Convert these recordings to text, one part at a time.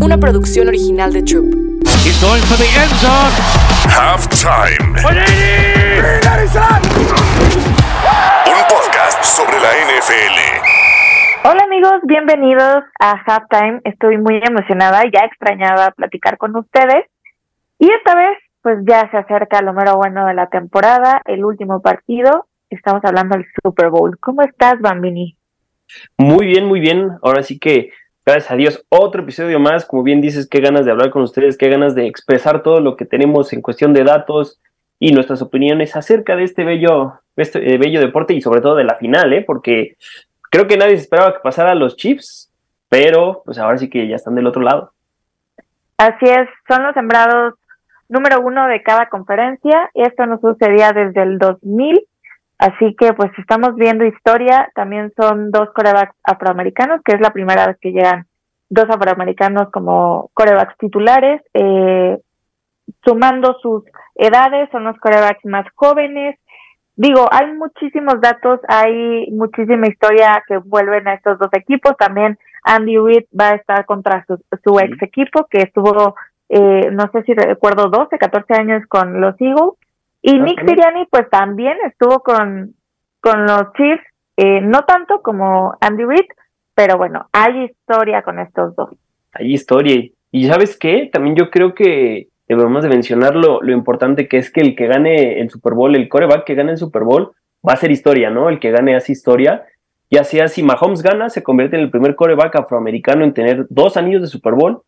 una producción original de Troop. He's going for the end zone. Halftime. Un podcast sobre la NFL. Hola amigos, bienvenidos a Halftime. Estoy muy emocionada, ya extrañaba platicar con ustedes. Y esta vez, pues ya se acerca lo mero bueno de la temporada, el último partido. Estamos hablando del Super Bowl. ¿Cómo estás, Bambini? Muy bien, muy bien. Ahora sí que, gracias a Dios, otro episodio más. Como bien dices, qué ganas de hablar con ustedes, qué ganas de expresar todo lo que tenemos en cuestión de datos y nuestras opiniones acerca de este bello, este eh, bello deporte y sobre todo de la final, ¿eh? porque creo que nadie se esperaba que pasara los Chiefs, pero pues ahora sí que ya están del otro lado. Así es, son los sembrados número uno de cada conferencia. y Esto no sucedía desde el 2000 Así que pues estamos viendo historia, también son dos corebacks afroamericanos, que es la primera vez que llegan dos afroamericanos como corebacks titulares, eh, sumando sus edades, son los corebacks más jóvenes. Digo, hay muchísimos datos, hay muchísima historia que vuelven a estos dos equipos. También Andy Reid va a estar contra su, su ex equipo, que estuvo, eh, no sé si recuerdo, 12, 14 años con los Eagles. Y Nick Sirianni, pues también estuvo con, con los Chiefs, eh, no tanto como Andy Reid, pero bueno, hay historia con estos dos. Hay historia. Y sabes qué, también yo creo que debemos de mencionar lo, lo importante que es que el que gane el Super Bowl, el coreback que gane el Super Bowl, va a ser historia, ¿no? El que gane hace historia. Ya sea si Mahomes gana, se convierte en el primer coreback afroamericano en tener dos anillos de Super Bowl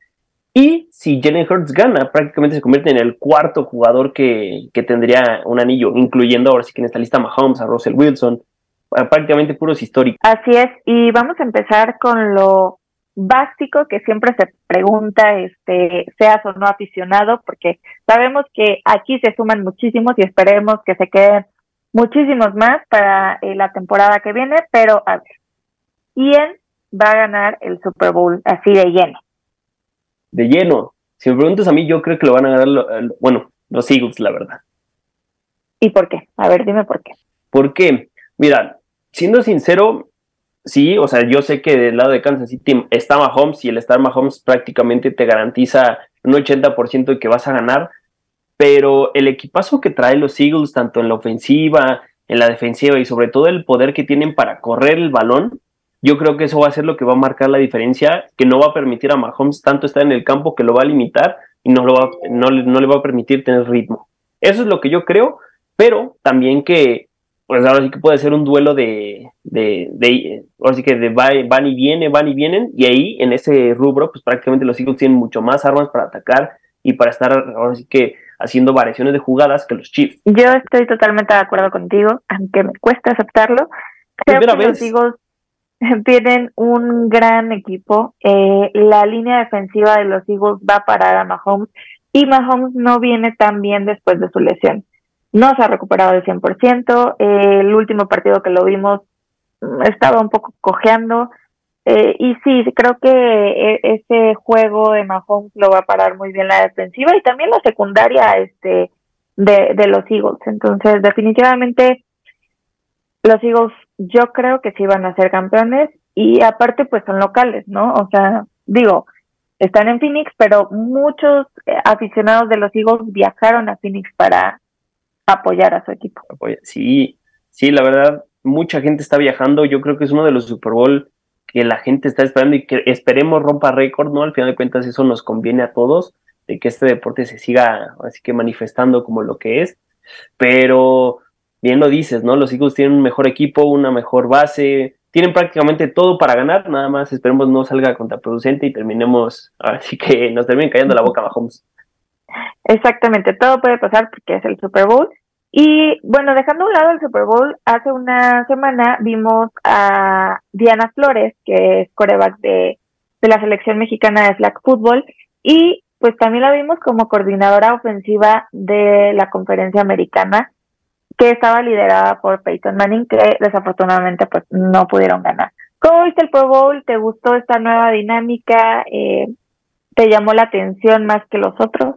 y si Jalen Hurts gana, prácticamente se convierte en el cuarto jugador que, que, tendría un anillo, incluyendo ahora sí que en esta lista Mahomes, a Russell Wilson, prácticamente puros históricos. Así es, y vamos a empezar con lo básico que siempre se pregunta, este, seas o no aficionado, porque sabemos que aquí se suman muchísimos y esperemos que se queden muchísimos más para eh, la temporada que viene, pero a ver, ¿quién va a ganar el Super Bowl así de lleno? De lleno. Si me preguntas a mí, yo creo que lo van a ganar, bueno, los Eagles, la verdad. ¿Y por qué? A ver, dime por qué. ¿Por qué? Mira, siendo sincero, sí, o sea, yo sé que del lado de Kansas City está Mahomes y el estar Mahomes prácticamente te garantiza un 80% de que vas a ganar, pero el equipazo que trae los Eagles, tanto en la ofensiva, en la defensiva y sobre todo el poder que tienen para correr el balón, yo creo que eso va a ser lo que va a marcar la diferencia, que no va a permitir a Mahomes tanto estar en el campo que lo va a limitar y no, lo va, no, no le va a permitir tener ritmo. Eso es lo que yo creo, pero también que, pues ahora sí que puede ser un duelo de, de, de ahora sí que de van y viene, van y vienen, y ahí en ese rubro, pues prácticamente los Eagles tienen mucho más armas para atacar y para estar ahora sí que haciendo variaciones de jugadas que los Chiefs. Yo estoy totalmente de acuerdo contigo, aunque me cuesta aceptarlo. Creo que los Eagles tienen un gran equipo. Eh, la línea defensiva de los Eagles va a parar a Mahomes y Mahomes no viene tan bien después de su lesión. No se ha recuperado del 100%. Eh, el último partido que lo vimos mm, estaba un poco cojeando. Eh, y sí, creo que e, ese juego de Mahomes lo va a parar muy bien la defensiva y también la secundaria este, de, de los Eagles. Entonces, definitivamente los Eagles yo creo que sí van a ser campeones y aparte pues son locales, ¿no? O sea, digo, están en Phoenix, pero muchos eh, aficionados de los Eagles viajaron a Phoenix para apoyar a su equipo. Sí, sí, la verdad, mucha gente está viajando. Yo creo que es uno de los Super Bowl que la gente está esperando y que esperemos rompa récord, ¿no? Al final de cuentas eso nos conviene a todos, de que este deporte se siga así que manifestando como lo que es. Pero bien lo dices, ¿no? Los Eagles tienen un mejor equipo, una mejor base, tienen prácticamente todo para ganar, nada más esperemos no salga contraproducente y terminemos, así que nos terminen cayendo la boca Mahomes. Exactamente, todo puede pasar porque es el Super Bowl. Y bueno, dejando a un lado el Super Bowl, hace una semana vimos a Diana Flores, que es coreback de, de la selección mexicana de flag football, y pues también la vimos como coordinadora ofensiva de la conferencia americana que estaba liderada por Peyton Manning, que desafortunadamente pues no pudieron ganar. ¿Cómo viste el Pro Bowl? ¿Te gustó esta nueva dinámica? Eh, ¿Te llamó la atención más que los otros?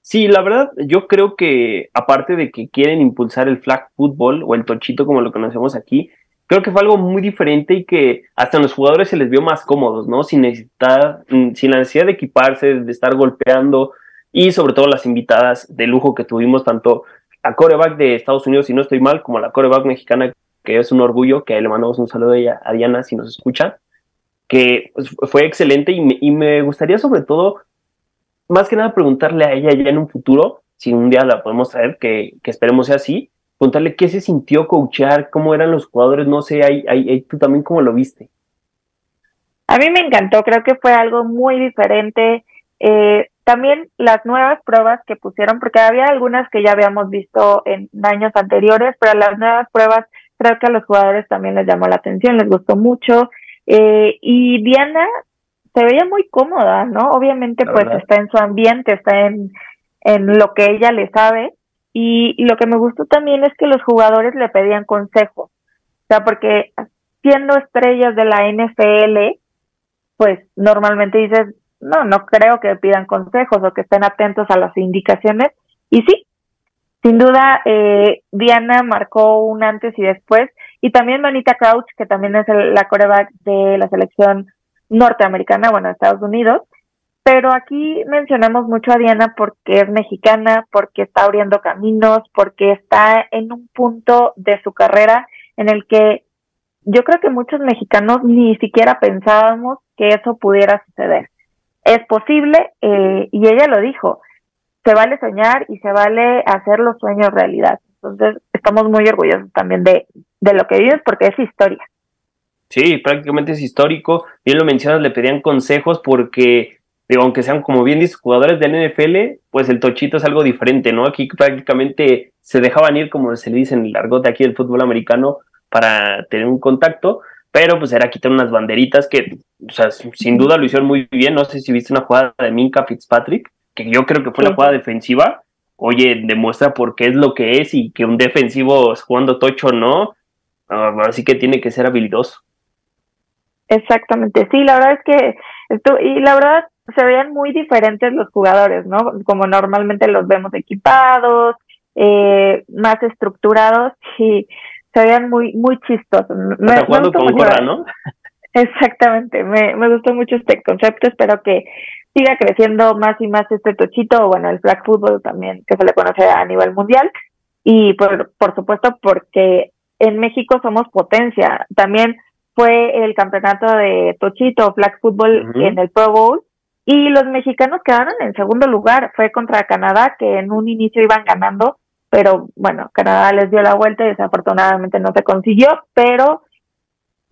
Sí, la verdad, yo creo que aparte de que quieren impulsar el flag football o el tochito como lo conocemos aquí, creo que fue algo muy diferente y que hasta a los jugadores se les vio más cómodos, ¿no? Sin necesitar, mm, sin la necesidad de equiparse, de estar golpeando y sobre todo las invitadas de lujo que tuvimos tanto a coreback de Estados Unidos, si no estoy mal, como la coreback mexicana, que es un orgullo, que le mandamos un saludo a, ella, a Diana si nos escucha, que pues, fue excelente y me, gustaría sobre todo, más que nada preguntarle a ella ya en un futuro, si un día la podemos traer, que, que esperemos sea así, contarle qué se sintió coachar, cómo eran los jugadores, no sé, ahí, ahí, tú también cómo lo viste. A mí me encantó, creo que fue algo muy diferente. Eh, también las nuevas pruebas que pusieron, porque había algunas que ya habíamos visto en años anteriores, pero las nuevas pruebas creo que a los jugadores también les llamó la atención, les gustó mucho. Eh, y Diana se veía muy cómoda, ¿no? Obviamente pues está en su ambiente, está en, en lo que ella le sabe y, lo que me gustó también es que los jugadores le pedían consejos. O sea, porque siendo estrellas de la NFL, pues normalmente dices, no, no creo que pidan consejos o que estén atentos a las indicaciones. Y sí, sin duda, eh, Diana marcó un antes y después. Y también Manita Crouch, que también es la coreback de la selección norteamericana, bueno, de Estados Unidos, pero aquí mencionamos mucho a Diana porque es mexicana, porque está abriendo caminos, porque está en un punto de su carrera en el que yo creo que muchos mexicanos ni siquiera pensábamos que eso pudiera suceder. Es posible, eh, y ella lo dijo, se vale soñar y se vale hacer los sueños realidad. Entonces, estamos muy orgullosos también de, de lo que vives porque es historia. Sí, prácticamente es histórico. Bien lo mencionas, le pedían consejos porque digo, aunque sean como bien dices, jugadores del NFL, pues el tochito es algo diferente, ¿no? Aquí prácticamente se dejaban ir, como se le dice en el argot aquí del fútbol americano, para tener un contacto, pero pues era quitar unas banderitas que, o sea, sin duda lo hicieron muy bien. No sé si viste una jugada de Minka Fitzpatrick, que yo creo que fue la jugada defensiva. Oye, demuestra por qué es lo que es y que un defensivo jugando tocho no, así que tiene que ser habilidoso. Exactamente, sí, la verdad es que, esto, y la verdad, se veían muy diferentes los jugadores, ¿no? Como normalmente los vemos equipados, eh, más estructurados y se veían muy muy chistosos. Me, jugando con gorra, ¿no? Exactamente, me, me gustó mucho este concepto, espero que siga creciendo más y más este tochito, o bueno, el flag football también, que se le conoce a nivel mundial, y por, por supuesto porque en México somos potencia, también fue el campeonato de tochito, flag football en el Pro Bowl, y los mexicanos quedaron en segundo lugar. Fue contra Canadá, que en un inicio iban ganando, pero bueno, Canadá les dio la vuelta y desafortunadamente no se consiguió, pero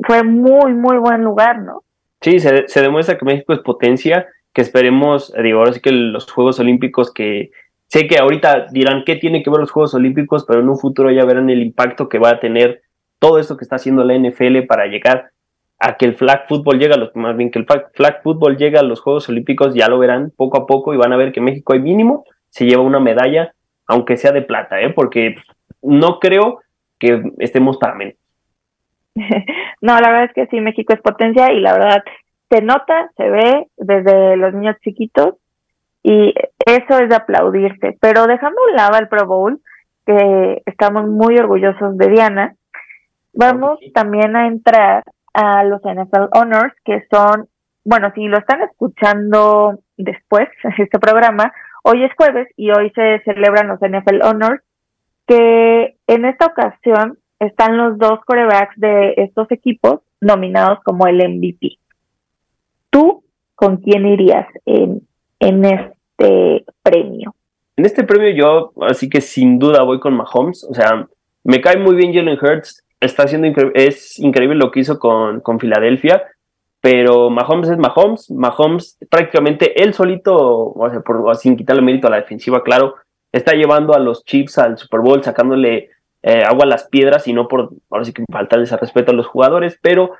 fue muy, muy buen lugar, ¿no? Sí, se, se demuestra que México es potencia, que esperemos, digo, ahora sí que los Juegos Olímpicos que sé que ahorita dirán qué tiene que ver los Juegos Olímpicos, pero en un futuro ya verán el impacto que va a tener todo esto que está haciendo la NFL para llegar a que el flag football llega a los, más bien que el flag, football llega a los Juegos Olímpicos, ya lo verán poco a poco y van a ver que México hay mínimo se lleva una medalla, aunque sea de plata, ¿eh? porque no creo que estemos para menos. no, la verdad es que sí, México es potencia y la verdad se nota, se ve desde los niños chiquitos y eso es de aplaudirse. Pero dejando un lado al Pro Bowl, que estamos muy orgullosos de Diana, vamos también a entrar a los NFL Honors, que son, bueno, si lo están escuchando después, este programa, hoy es jueves y hoy se celebran los NFL Honors, que en esta ocasión están los dos corebacks de estos equipos nominados como el MVP. ¿Tú con quién irías en, en este premio? En este premio yo, así que sin duda voy con Mahomes, o sea, me cae muy bien Jalen Hurts, está haciendo es increíble lo que hizo con, con Filadelfia, pero Mahomes es Mahomes, Mahomes prácticamente él solito, o sea, por, sin quitarle mérito a la defensiva, claro, está llevando a los Chiefs al Super Bowl, sacándole eh, agua a las piedras y no por, ahora sí que faltarles al respeto a los jugadores, pero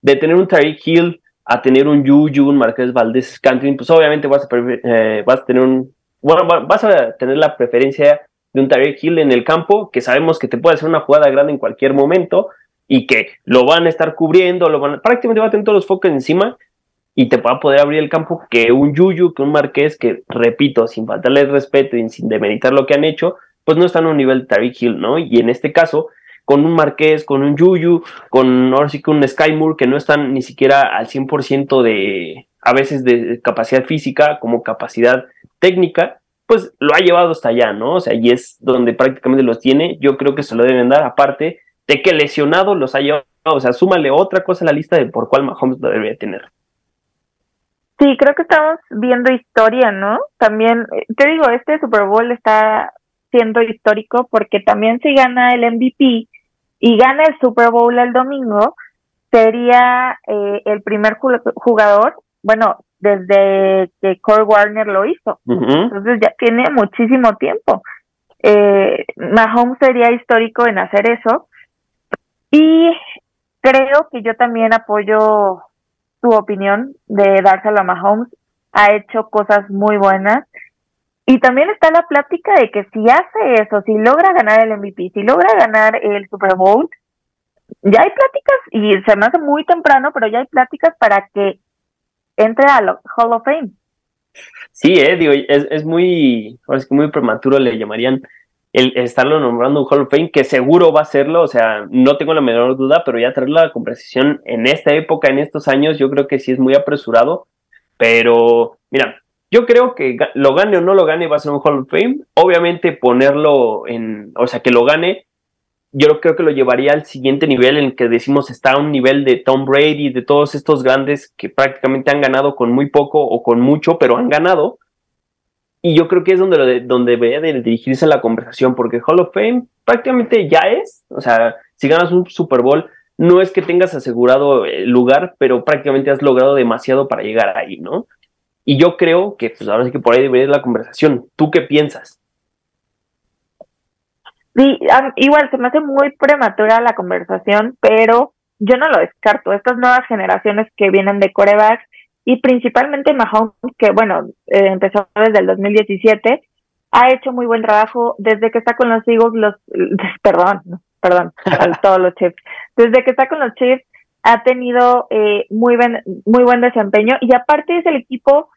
de tener un Tyreek Hill a tener un Juju, un Marqués Valdés Scantling, pues obviamente vas a, eh, vas a tener un, bueno, vas a tener la preferencia de un Tyreek Hill en el campo, que sabemos que te puede hacer una jugada grande en cualquier momento y que lo van a estar cubriendo, lo van prácticamente va a tener todos los focos encima y te va a poder abrir el campo que un Yuyu, que un Marqués, que repito, sin faltarle respeto y sin demeritar lo que han hecho, pues no están a un nivel de Tyreek Hill, ¿no? Y en este caso, con un Marqués, con un Yuyu, con ahora sí que un Sky Moore que no están ni siquiera al 100% de, a veces de capacidad física como capacidad técnica, pues lo ha llevado hasta allá, ¿no? O sea, y es donde prácticamente los tiene. Yo creo que se lo deben dar, aparte de que lesionado los ha llevado. O sea, súmale otra cosa a la lista de por cuál Mahomes lo debería tener. Sí, creo que estamos viendo historia, ¿no? También, eh, te digo, este Super Bowl está siendo histórico porque también si gana el MVP y gana el Super Bowl el domingo, sería eh, el primer jugador, bueno, desde que Cole Warner lo hizo. Entonces ya tiene muchísimo tiempo. Eh, Mahomes sería histórico en hacer eso. Y creo que yo también apoyo tu opinión de dárselo a Mahomes. Ha hecho cosas muy buenas. Y también está la plática de que si hace eso, si logra ganar el MVP, si logra ganar el Super Bowl, ya hay pláticas, y se me hace muy temprano, pero ya hay pláticas para que entre al Hall of Fame. Sí, eh, digo, es, es muy, es muy prematuro le llamarían el estarlo nombrando un Hall of Fame, que seguro va a serlo, o sea, no tengo la menor duda, pero ya a la conversación en esta época, en estos años, yo creo que sí es muy apresurado, pero mira, yo creo que lo gane o no lo gane va a ser un Hall of Fame, obviamente ponerlo en, o sea, que lo gane yo creo que lo llevaría al siguiente nivel en el que decimos está un nivel de Tom Brady, de todos estos grandes que prácticamente han ganado con muy poco o con mucho, pero han ganado. Y yo creo que es donde, donde debería de dirigirse la conversación, porque Hall of Fame prácticamente ya es, o sea, si ganas un Super Bowl, no es que tengas asegurado el lugar, pero prácticamente has logrado demasiado para llegar ahí, ¿no? Y yo creo que pues ahora sí que por ahí debería ir la conversación. ¿Tú qué piensas? Sí, igual se me hace muy prematura la conversación, pero yo no lo descarto. Estas nuevas generaciones que vienen de corebacks y principalmente Mahomes, que bueno, eh, empezó desde el 2017, ha hecho muy buen trabajo desde que está con los Eagles, los, perdón, perdón, todos los Chiefs, desde que está con los Chiefs ha tenido eh, muy, buen, muy buen desempeño y aparte es el equipo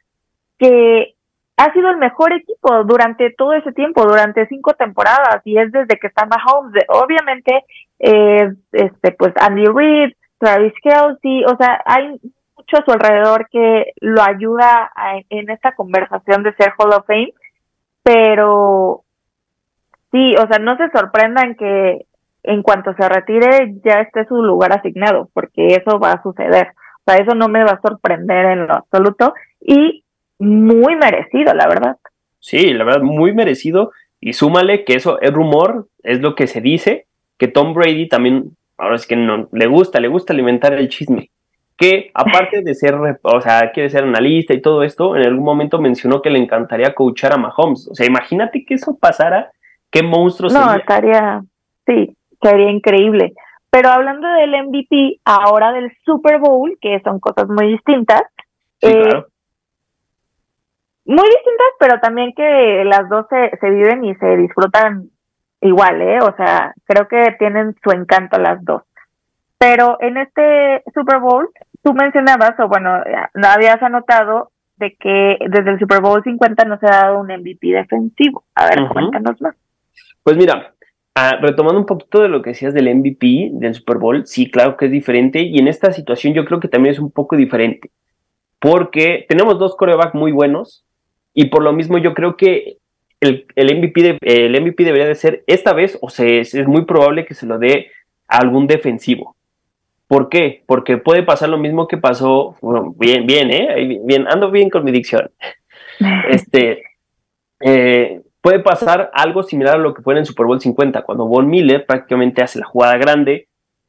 que ha sido el mejor equipo durante todo ese tiempo, durante cinco temporadas, y es desde que está Mahomes. Obviamente, eh, este, pues Andy Reid, Travis Kelsey, o sea, hay mucho a su alrededor que lo ayuda en esta conversación de ser Hall of Fame, pero sí, o sea, no se sorprendan que en cuanto se retire ya esté su lugar asignado, porque eso va a suceder. O sea, eso no me va a sorprender en lo absoluto. Y muy merecido, la verdad. Sí, la verdad, muy merecido. Y súmale que eso es rumor, es lo que se dice, que Tom Brady también, ahora es que no, le gusta, le gusta alimentar el chisme. Que aparte de ser, o sea, quiere ser analista y todo esto, en algún momento mencionó que le encantaría coachar a Mahomes. O sea, imagínate que eso pasara, qué monstruo No, estaría, sí, sería increíble. Pero hablando del MVP, ahora del Super Bowl, que son cosas muy distintas, eh, muy distintas, pero también que las dos se, se viven y se disfrutan igual, ¿eh? O sea, creo que tienen su encanto las dos. Pero en este Super Bowl, tú mencionabas, o bueno, no habías anotado de que desde el Super Bowl 50 no se ha dado un MVP defensivo. A ver, cuéntanos más. Pues mira, ah, retomando un poquito de lo que decías del MVP del Super Bowl, sí, claro que es diferente. Y en esta situación yo creo que también es un poco diferente. Porque tenemos dos corebacks muy buenos, y por lo mismo yo creo que el, el, MVP, el MVP debería de ser esta vez, o sea, es, muy probable que se lo dé a algún defensivo. ¿Por qué? Porque puede pasar lo mismo que pasó, bueno, bien, bien, ¿eh? Bien, ando bien con mi dicción. Este, eh, puede pasar algo similar a lo que fue en el Super Bowl 50, cuando Von Miller prácticamente hace la jugada grande,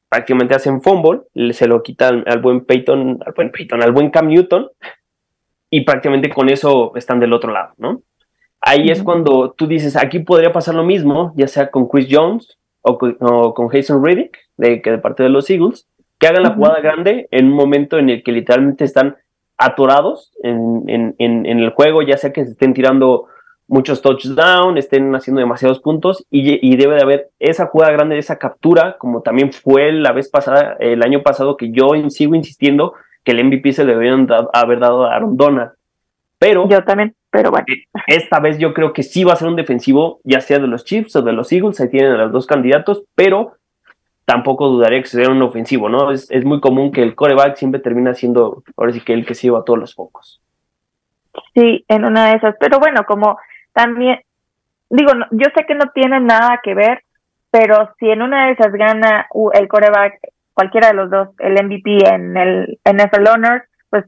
prácticamente hacen fumble, se lo quitan al buen Peyton, al buen Peyton, al buen Cam Newton, y prácticamente con eso están del otro lado, ¿no? Ahí es cuando tú dices, aquí podría pasar lo mismo, ya sea con Chris Jones o con, Jason Riddick, de, que de parte de los Eagles, que hagan la jugada grande en un momento en el que literalmente están atorados en, en, en, el juego, ya sea que se estén tirando muchos touchdowns, estén haciendo demasiados puntos y, y, debe de haber esa jugada grande, esa captura, como también fue la vez pasada, el año pasado, que yo sigo insistiendo que el MVP se le deberían haber dado a Aaron Donald. Pero. Yo también, pero bueno. Eh, esta vez yo creo que sí va a ser un defensivo, ya sea de los Chiefs o de los Eagles, ahí tienen a los dos candidatos, pero tampoco dudaría que sea un ofensivo, ¿no? Es, es muy común que el coreback siempre termina siendo, ahora sí que el que se lleva todos los focos. Sí, en una de esas, pero bueno, como también, digo, yo sé que no tiene nada que ver, pero si en una de esas gana el coreback, cualquiera de los dos, el MVP en el NFL Honors, pues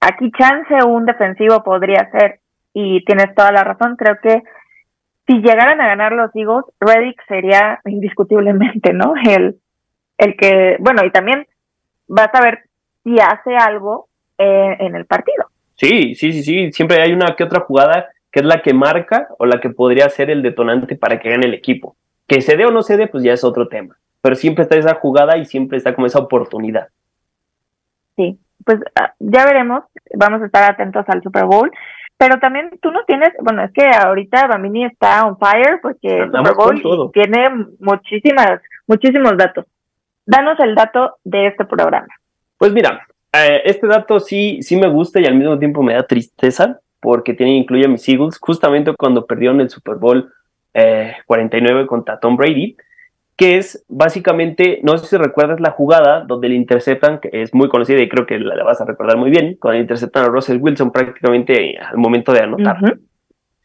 aquí chance un defensivo podría ser, y tienes toda la razón, creo que si llegaran a ganar los Eagles, Reddick sería indiscutiblemente, ¿no? El, el que, bueno, y también vas a ver si hace algo eh, en el partido. Sí, sí, sí, sí. Siempre hay una que otra jugada que es la que marca o la que podría ser el detonante para que gane el equipo. Que se dé o no se dé, pues ya es otro tema. Pero siempre está esa jugada y siempre está como esa oportunidad. Sí, pues ah, ya veremos. Vamos a estar atentos al Super Bowl. Pero también tú no tienes, bueno, es que ahorita Bambini está on fire porque el Super Bowl tiene muchísimas, muchísimos datos. Danos el dato de este programa. Pues mira, eh, este dato sí, sí me gusta y al mismo tiempo me da tristeza porque tiene, incluye a mis Eagles justamente cuando perdieron el Super Bowl 49 eh, contra Tom Brady, que es básicamente, no sé si recuerdas la jugada donde le interceptan, que es muy conocida y creo que la, vas a recordar muy bien, cuando le interceptan a Russell Wilson prácticamente al momento de anotar.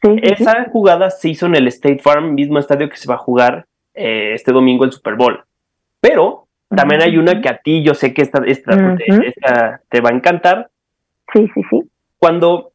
Esa jugada se hizo en el State Farm, mismo estadio que se va a jugar eh, este domingo el Super Bowl. Pero también hay una que a ti yo sé que esta, esta, te, va a encantar. Sí, sí, sí. Cuando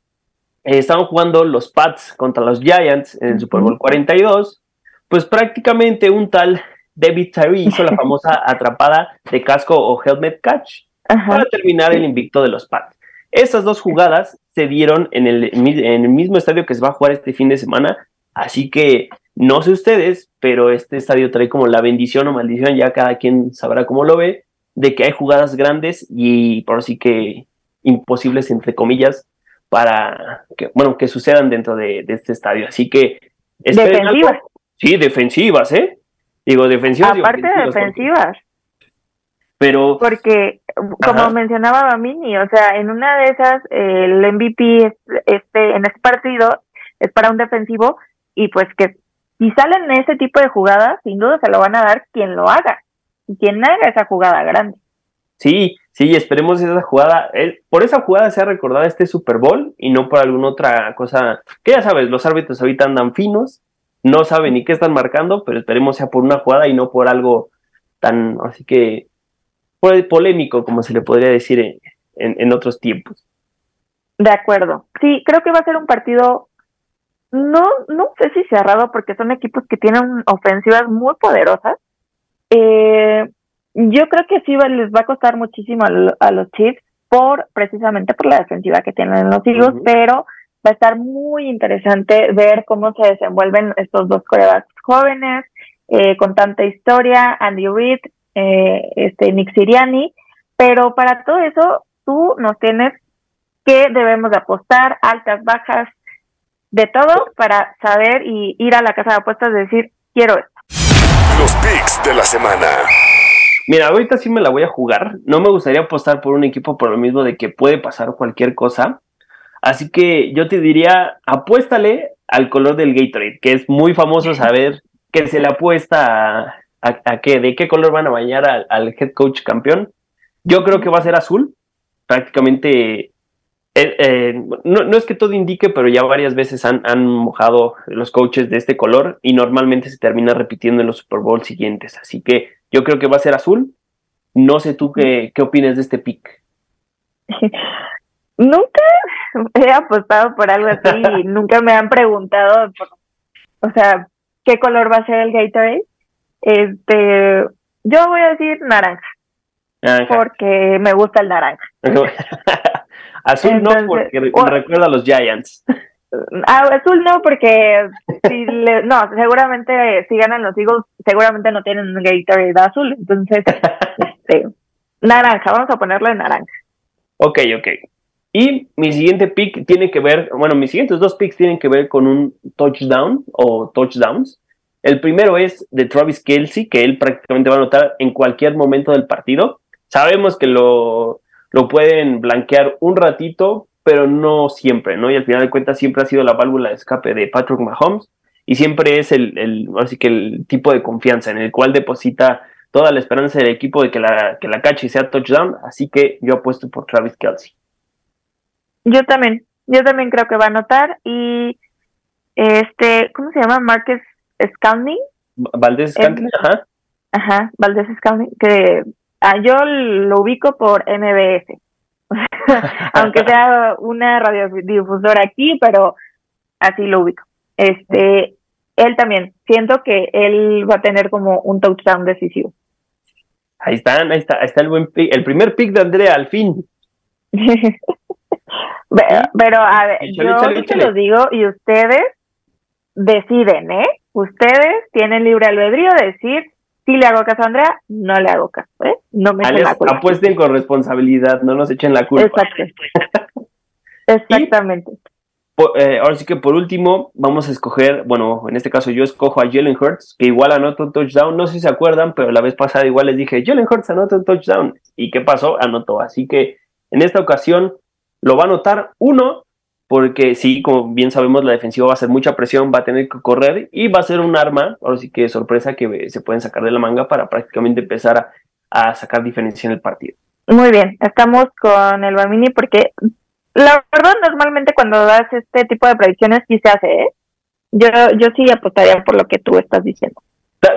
eh, estaban jugando los Pats contra los Giants en el Super Bowl 42, pues prácticamente un tal David Tyree hizo la famosa atrapada de casco o helmet catch para terminar el invicto de los Pats. Esas dos jugadas se dieron en el, en el mismo estadio que se va a jugar este fin de semana, así que no sé ustedes, pero este estadio trae como la bendición o maldición, ya cada quien sabrá cómo lo ve, de que hay jugadas grandes y por así que imposibles, entre comillas, para que, bueno, que sucedan dentro de, este estadio. Así que... Defensivas. Sí, defensivas, ¿eh? Digo, defensivas. Aparte de defensivas. Pero... Porque, como mencionaba Bamini, o sea, en una de esas, el MVP este, en este partido es para un defensivo y pues que si salen ese tipo de jugadas, sin duda se lo van a dar quien lo haga, y quien haga esa jugada grande. Sí, sí, esperemos esa jugada. Por esa jugada se ha recordado este Super Bowl y no por alguna otra cosa. Que ya sabes, los árbitros ahorita andan finos, no saben ni qué están marcando, pero esperemos sea por una jugada y no por algo tan, así que, polémico, como se le podría decir en, en otros tiempos. De acuerdo. Sí, creo que va a ser un partido no, no sé si cerrado porque son equipos que tienen ofensivas muy poderosas. Eh, yo creo que sí les va a costar muchísimo a, los Chiefs por precisamente por la defensiva que tienen los Eagles, pero va a estar muy interesante ver cómo se desenvuelven estos dos corebacks jóvenes eh, con tanta historia, Andy Reid, eh, este Nick Siriani, pero para todo eso tú nos tienes que debemos de apostar altas, bajas, de todo para saber y ir a la casa de apuestas y decir, quiero esto. Los picks de la semana. Mira, ahorita sí me la voy a jugar. No me gustaría apostar por un equipo por lo mismo de que puede pasar cualquier cosa. Así que yo te diría, apuéstale al color del Gatorade, que es muy famoso saber que se le apuesta a, qué, de qué color van a bañar al, al head coach campeón. Yo creo que va a ser azul. Prácticamente eh, eh, no, es que todo indique, pero ya varias veces han, mojado los coaches de este color y normalmente se termina repitiendo en los Super Bowl siguientes. Así que yo creo que va a ser azul. No sé tú qué, qué opinas de este pick. Nunca he apostado por algo así y nunca me han preguntado, o sea, qué color va a ser el Gatorade. Este, yo voy a decir naranja, naranja. porque me gusta el naranja. Azul no, porque recuerda a los Giants. Ah, azul no, porque si no, seguramente si ganan los Eagles, seguramente no tienen un Gatorade azul. Entonces, este, naranja, vamos a ponerle naranja. Ok, ok. Y mi siguiente pick tiene que ver, bueno, mis siguientes dos picks tienen que ver con un touchdown o touchdowns. El primero es de Travis Kelsey, que él prácticamente va a anotar en cualquier momento del partido. Sabemos que lo, lo pueden blanquear un ratito, pero no siempre, ¿no? Y al final de cuentas siempre ha sido la válvula de escape de Patrick Mahomes y siempre es el, el así que el tipo de confianza en el cual deposita toda la esperanza del equipo de que la, que la cache sea touchdown, así que yo apuesto por Travis Kelsey. Yo también, yo también creo que va a anotar y este, ¿cómo se llama? Marcus Scalni. Valdés Scalni, ajá. Ajá, Valdés Scalni, que ah, yo lo ubico por MBS. Aunque sea una radiodifusora aquí, pero así lo ubico. Este, él también, siento que él va a tener como un touchdown decisivo. Ahí están, ahí está, ahí está el buen pick, el primer pick de Andrea, al fin. pero, a ver, yo lo digo y ustedes deciden, ¿eh? Ustedes tienen libre albedrío de decir si le hago caso a Andrea, no le hago caso, ¿eh? No me echen la culpa. Apuesten con responsabilidad, no nos echen la culpa. Exacto. Exactamente. Eh, ahora sí que por último vamos a escoger, bueno, en este caso yo escojo a Jalen Hurts, que igual anota un touchdown, no sé si se acuerdan, pero la vez pasada igual les dije, Jalen Hurts anota un touchdown. ¿Y qué pasó? Anotó. Así que en esta ocasión lo va a anotar uno, porque sí, como bien sabemos, la defensiva va a hacer mucha presión, va a tener que correr y va a ser un arma, ahora sí que sorpresa que se pueden sacar de la manga para prácticamente empezar a, a sacar diferencia en el partido. Muy bien, estamos con el Bamini porque la verdad, normalmente cuando das este tipo de predicciones sí se hace, ¿eh? Yo, yo sí apostaría por lo que tú estás diciendo.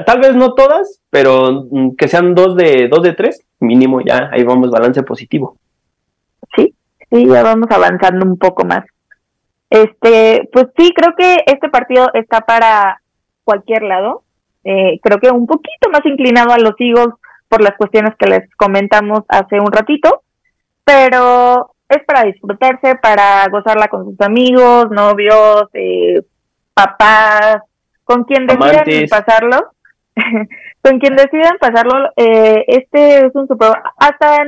Tal, vez no todas, pero mm, que sean dos de dos de tres, mínimo ya, ahí vamos balance positivo. Sí, sí, ya vamos avanzando un poco más. Este, pues sí, creo que este partido está para cualquier lado. Eh, creo que un poquito más inclinado a los Eagles por las cuestiones que les comentamos hace un ratito, pero es para disfrutarse, para gozarla con sus amigos, novios, eh, papás, con quien decidan pasarlo, con quien decidan pasarlo, eh, este es un super, hasta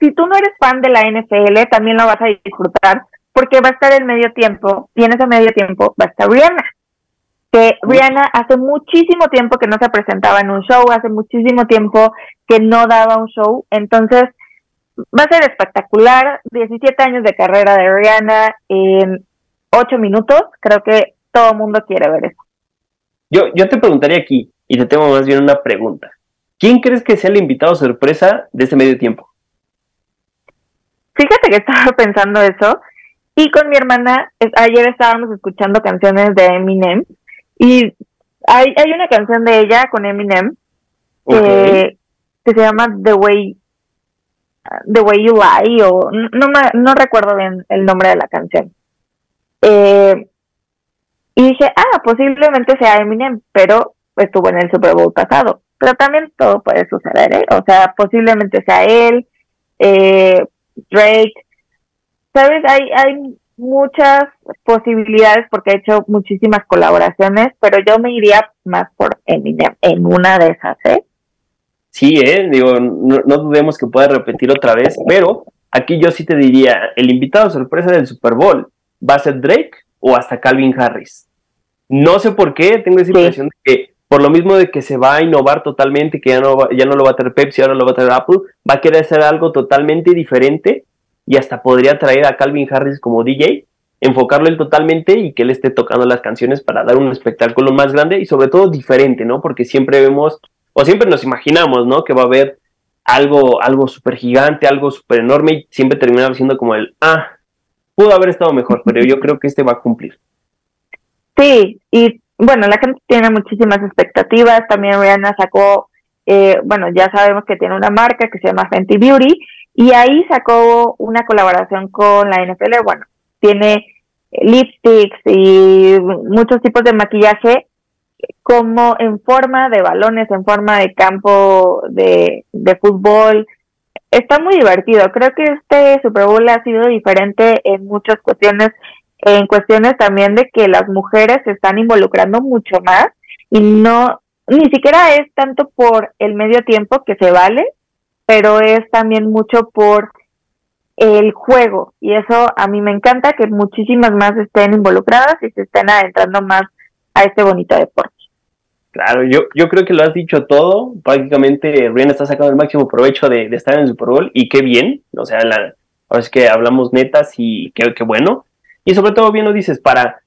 si tú no eres fan de la NFL, también lo vas a disfrutar, porque va a estar el medio tiempo, y en ese medio tiempo va a estar Rihanna, que Rihanna hace muchísimo tiempo que no se presentaba en un show, hace muchísimo tiempo que no daba un show, entonces va a ser espectacular. 17 años de carrera de Rihanna en 8 minutos. Creo que todo el mundo quiere ver eso. Yo, yo te preguntaría aquí, y te tengo más bien una pregunta. ¿Quién crees que sea el invitado sorpresa de este medio tiempo? Fíjate que estaba pensando eso. Y con mi hermana, ayer estábamos escuchando canciones de Eminem. Y hay, hay una canción de ella con Eminem que se llama The Way The Way You Lie, o no, no recuerdo bien el nombre de la canción. Eh, y dije, ah, posiblemente sea Eminem, pero estuvo en el Super Bowl pasado. Pero también todo puede suceder, ¿eh? O sea, posiblemente sea él, eh, Drake. ¿Sabes? Hay, hay muchas posibilidades porque he hecho muchísimas colaboraciones, pero yo me iría más por Eminem en una de esas, ¿eh? sí, ¿eh? Digo, no, dudemos que pueda repetir otra vez, pero aquí yo sí te diría, el invitado sorpresa del Super Bowl va a ser Drake o hasta Calvin Harris. No sé por qué, tengo esa impresión de que por lo mismo de que se va a innovar totalmente, que ya no, ya no lo va a tener Pepsi, ahora lo va a tener Apple, va a querer hacer algo totalmente diferente y hasta podría traer a Calvin Harris como DJ, enfocarlo él totalmente y que él esté tocando las canciones para dar un espectáculo más grande y sobre todo diferente, ¿no? Porque siempre vemos o siempre nos imaginamos, ¿no? Que va a haber algo, algo súper gigante, algo súper enorme y siempre terminamos siendo como el, ah, pudo haber estado mejor, pero yo creo que este va a cumplir. Sí, y bueno, la gente tiene muchísimas expectativas, también Rihanna sacó, eh, bueno, ya sabemos que tiene una marca que se llama Fenty Beauty, y ahí sacó una colaboración con la NFL, bueno, tiene lipsticks y muchos tipos de maquillaje como en forma de balones, en forma de campo de, de fútbol. Está muy divertido. Creo que este Super Bowl ha sido diferente en muchas cuestiones, en cuestiones también de que las mujeres se están involucrando mucho más y no, ni siquiera es tanto por el medio tiempo que se vale, pero es también mucho por el juego y eso a mí me encanta que muchísimas más estén involucradas y se estén adentrando más a este bonito deporte. Claro, yo, yo creo que lo has dicho todo. Prácticamente Rihanna está sacando el máximo provecho de, estar en el Super Bowl y qué bien. O sea, la, ahora es que hablamos netas y qué, qué bueno. Y sobre todo, bien lo dices, para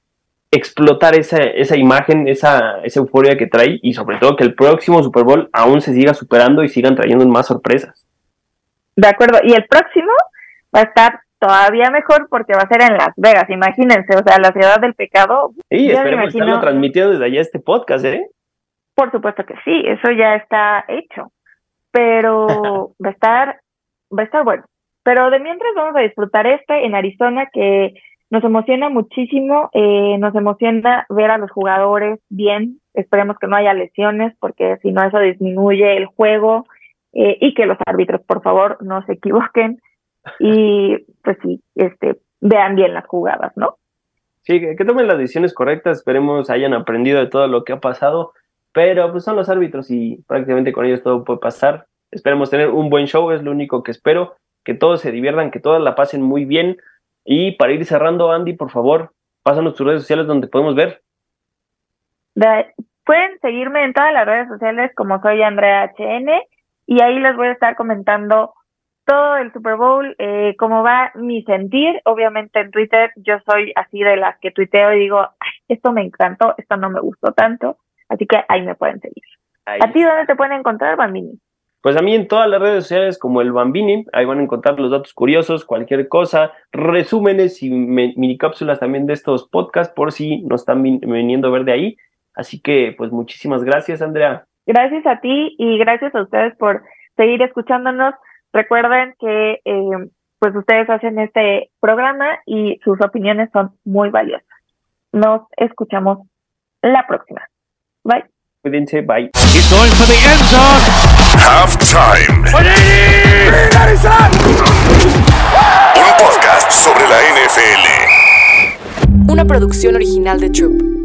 explotar esa, esa imagen, esa, esa euforia que trae y sobre todo que el próximo Super Bowl aún se siga superando y sigan trayendo más sorpresas. De acuerdo, y el próximo va a estar todavía mejor porque va a ser en Las Vegas, imagínense, o sea, la ciudad del pecado. Sí, esperemos estarlo transmitiendo desde allá este podcast, ¿eh? Por supuesto que sí, eso ya está hecho, pero va a estar, va a estar bueno. Pero de mientras vamos a disfrutar este en Arizona que nos emociona muchísimo, eh, nos emociona ver a los jugadores bien, esperemos que no haya lesiones porque si no eso disminuye el juego eh, y que los árbitros por favor no se equivoquen y pues sí, este, vean bien las jugadas, ¿no? Sí, que, tomen las decisiones correctas, esperemos hayan aprendido de todo lo que ha pasado, pero pues son los árbitros y prácticamente con ellos todo puede pasar. Esperemos tener un buen show, es lo único que espero, que todos se diviertan, que todos la pasen muy bien y para ir cerrando, Andy, por favor, pásanos tus redes sociales donde podemos ver. pueden seguirme en todas las redes sociales como soy Andrea HN y ahí les voy a estar comentando todo el Super Bowl, eh, cómo va mi sentir. Obviamente en Twitter yo soy así de las que tuiteo y digo, esto me encantó, esto no me gustó tanto, así que ahí me pueden seguir. ¿A ti dónde te pueden encontrar, Bambini? Pues a mí en todas las redes sociales como el Bambini, ahí van a encontrar los datos curiosos, cualquier cosa, resúmenes y mini cápsulas también de estos podcasts por si nos están viniendo a ver de ahí. Así que pues muchísimas gracias, Andrea. Gracias a ti y gracias a ustedes por seguir escuchándonos. Recuerden que eh, pues ustedes hacen este programa y sus opiniones son muy valiosas. Nos escuchamos la próxima. Bye. Cuídense, bye. Half time. Un podcast sobre la NFL. Una producción original de Troop.